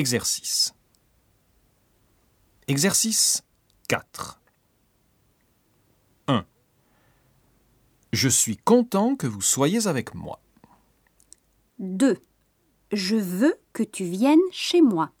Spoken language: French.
Exercice. Exercice 4. 1. Je suis content que vous soyez avec moi. 2. Je veux que tu viennes chez moi.